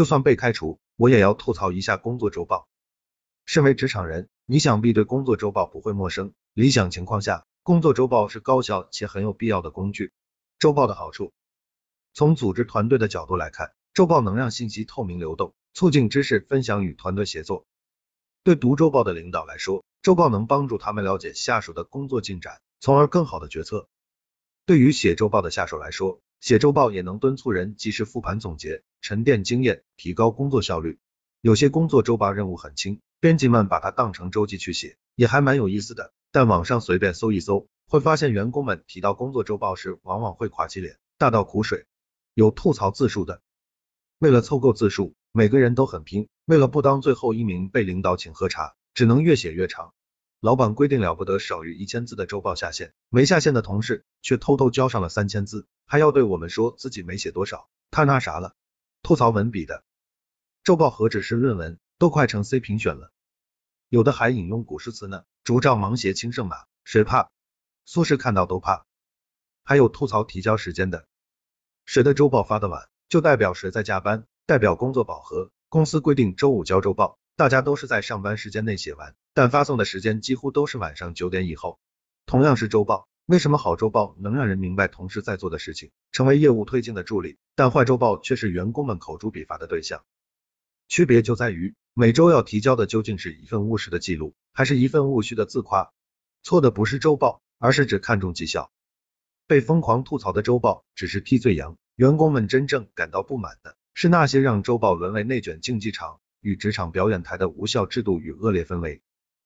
就算被开除，我也要吐槽一下工作周报。身为职场人，你想必对工作周报不会陌生。理想情况下，工作周报是高效且很有必要的工具。周报的好处，从组织团队的角度来看，周报能让信息透明流动，促进知识分享与团队协作。对读周报的领导来说，周报能帮助他们了解下属的工作进展，从而更好的决策。对于写周报的下属来说，写周报也能敦促人及时复盘总结，沉淀经验，提高工作效率。有些工作周报任务很轻，编辑们把它当成周记去写，也还蛮有意思的。但网上随便搜一搜，会发现员工们提到工作周报时，往往会垮起脸，大倒苦水。有吐槽字数的，为了凑够字数，每个人都很拼，为了不当最后一名被领导请喝茶，只能越写越长。老板规定了不得少于一千字的周报下线，没下线的同事却偷偷交上了三千字，还要对我们说自己没写多少，他那啥了？吐槽文笔的，周报何止是论文，都快成 C 评选了，有的还引用古诗词呢。竹杖芒鞋轻胜马，谁怕？苏轼看到都怕。还有吐槽提交时间的，谁的周报发的晚，就代表谁在加班，代表工作饱和。公司规定周五交周报。大家都是在上班时间内写完，但发送的时间几乎都是晚上九点以后。同样是周报，为什么好周报能让人明白同事在做的事情，成为业务推进的助力，但坏周报却是员工们口诛笔伐的对象？区别就在于每周要提交的究竟是一份务实的记录，还是一份务虚的自夸？错的不是周报，而是只看重绩效。被疯狂吐槽的周报只是替罪羊，员工们真正感到不满的是那些让周报沦为内卷竞技场。与职场表演台的无效制度与恶劣氛围，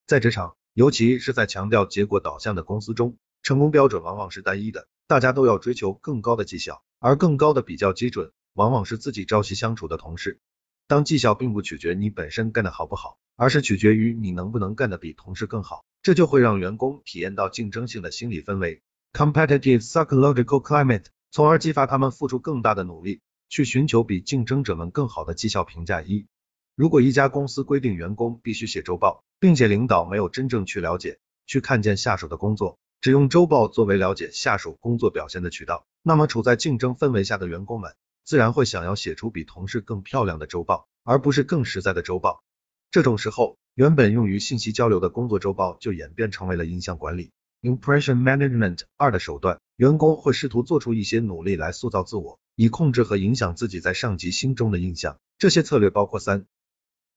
在职场，尤其是在强调结果导向的公司中，成功标准往往是单一的，大家都要追求更高的绩效，而更高的比较基准，往往是自己朝夕相处的同事。当绩效并不取决你本身干的好不好，而是取决于你能不能干得比同事更好，这就会让员工体验到竞争性的心理氛围 （competitive psychological climate），从而激发他们付出更大的努力，去寻求比竞争者们更好的绩效评价一。如果一家公司规定员工必须写周报，并且领导没有真正去了解、去看见下属的工作，只用周报作为了解下属工作表现的渠道，那么处在竞争氛围下的员工们，自然会想要写出比同事更漂亮的周报，而不是更实在的周报。这种时候，原本用于信息交流的工作周报就演变成为了印象管理 （impression management） 二的手段。员工会试图做出一些努力来塑造自我，以控制和影响自己在上级心中的印象。这些策略包括三。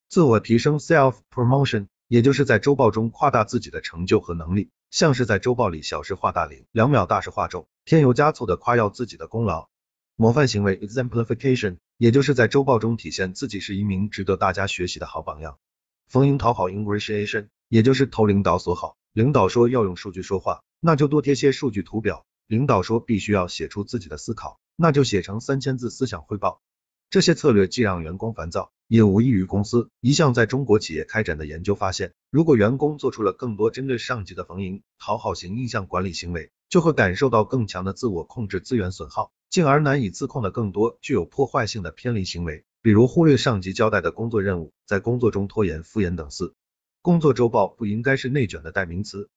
自我提升 （self promotion） 也就是在周报中夸大自己的成就和能力，像是在周报里小事化大领，两秒大事化重，添油加醋的夸耀自己的功劳。模范行为 （exemplification） 也就是在周报中体现自己是一名值得大家学习的好榜样。逢迎讨好 （ingratiation） 也就是投领导所好，领导说要用数据说话，那就多贴些数据图表；领导说必须要写出自己的思考，那就写成三千字思想汇报。这些策略既让员工烦躁。也无异于公司。一项在中国企业开展的研究发现，如果员工做出了更多针对上级的逢迎讨好型印象管理行为，就会感受到更强的自我控制资源损耗，进而难以自控的更多具有破坏性的偏离行为，比如忽略上级交代的工作任务，在工作中拖延、敷衍等四。工作周报不应该是内卷的代名词。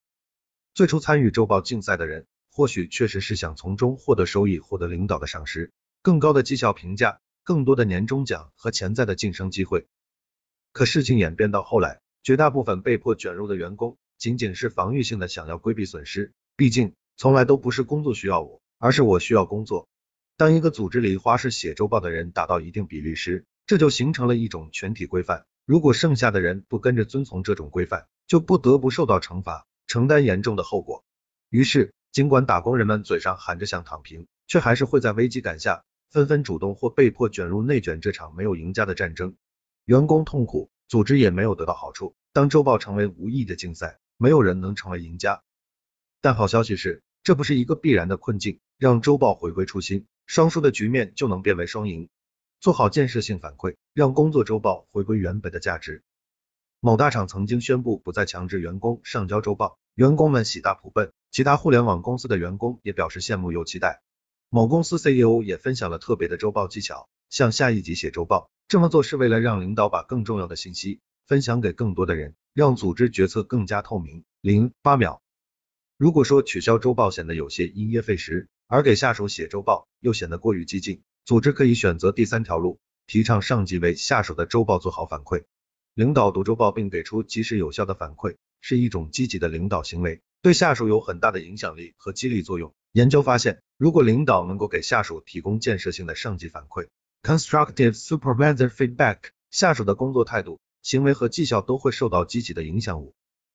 最初参与周报竞赛的人，或许确实是想从中获得收益，获得领导的赏识，更高的绩效评价。更多的年终奖和潜在的晋升机会，可事情演变到后来，绝大部分被迫卷入的员工，仅仅是防御性的想要规避损失。毕竟，从来都不是工作需要我，而是我需要工作。当一个组织里花式写周报的人达到一定比例时，这就形成了一种全体规范。如果剩下的人不跟着遵从这种规范，就不得不受到惩罚，承担严重的后果。于是，尽管打工人们嘴上喊着想躺平，却还是会在危机感下。纷纷主动或被迫卷入内卷这场没有赢家的战争，员工痛苦，组织也没有得到好处。当周报成为无意的竞赛，没有人能成为赢家。但好消息是，这不是一个必然的困境，让周报回归初心，双输的局面就能变为双赢。做好建设性反馈，让工作周报回归原本的价值。某大厂曾经宣布不再强制员工上交周报，员工们喜大普奔，其他互联网公司的员工也表示羡慕又期待。某公司 CEO 也分享了特别的周报技巧，向下一级写周报。这么做是为了让领导把更重要的信息分享给更多的人，让组织决策更加透明。零八秒。如果说取消周报显得有些因噎废食，而给下属写周报又显得过于激进，组织可以选择第三条路，提倡上级为下属的周报做好反馈。领导读周报并给出及时有效的反馈，是一种积极的领导行为，对下属有很大的影响力和激励作用。研究发现，如果领导能够给下属提供建设性的上级反馈 （constructive supervisor feedback），下属的工作态度、行为和绩效都会受到积极的影响。五、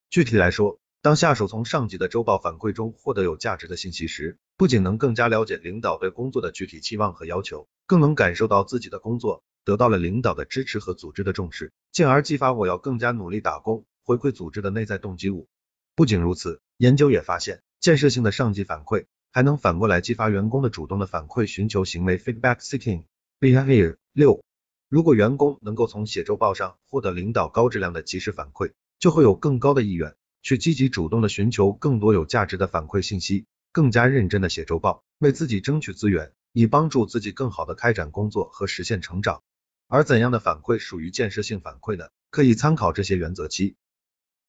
具体来说，当下属从上级的周报反馈中获得有价值的信息时，不仅能更加了解领导对工作的具体期望和要求，更能感受到自己的工作得到了领导的支持和组织的重视，进而激发我要更加努力打工、回馈组织的内在动机。五、不仅如此，研究也发现，建设性的上级反馈。还能反过来激发员工的主动的反馈寻求行为 （feedback seeking behavior）。六，如果员工能够从写周报上获得领导高质量的及时反馈，就会有更高的意愿去积极主动的寻求更多有价值的反馈信息，更加认真的写周报，为自己争取资源，以帮助自己更好的开展工作和实现成长。而怎样的反馈属于建设性反馈呢？可以参考这些原则：七，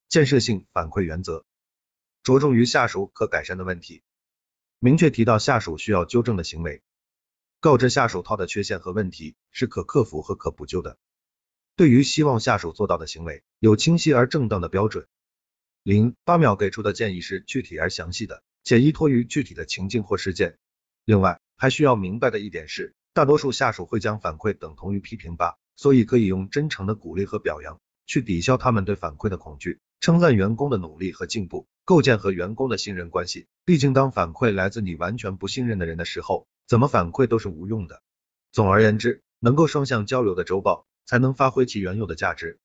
建设性反馈原则，着重于下属可改善的问题。明确提到下属需要纠正的行为，告知下属他的缺陷和问题是可克服和可补救的。对于希望下属做到的行为，有清晰而正当的标准。零八秒给出的建议是具体而详细的，且依托于具体的情境或事件。另外，还需要明白的一点是，大多数下属会将反馈等同于批评吧，所以可以用真诚的鼓励和表扬去抵消他们对反馈的恐惧，称赞员工的努力和进步。构建和员工的信任关系，毕竟当反馈来自你完全不信任的人的时候，怎么反馈都是无用的。总而言之，能够双向交流的周报才能发挥其原有的价值。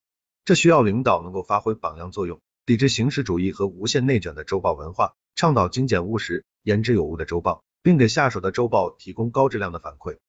这需要领导能够发挥榜样作用，抵制形式主义和无限内卷的周报文化，倡导精简务实、言之有物的周报，并给下属的周报提供高质量的反馈。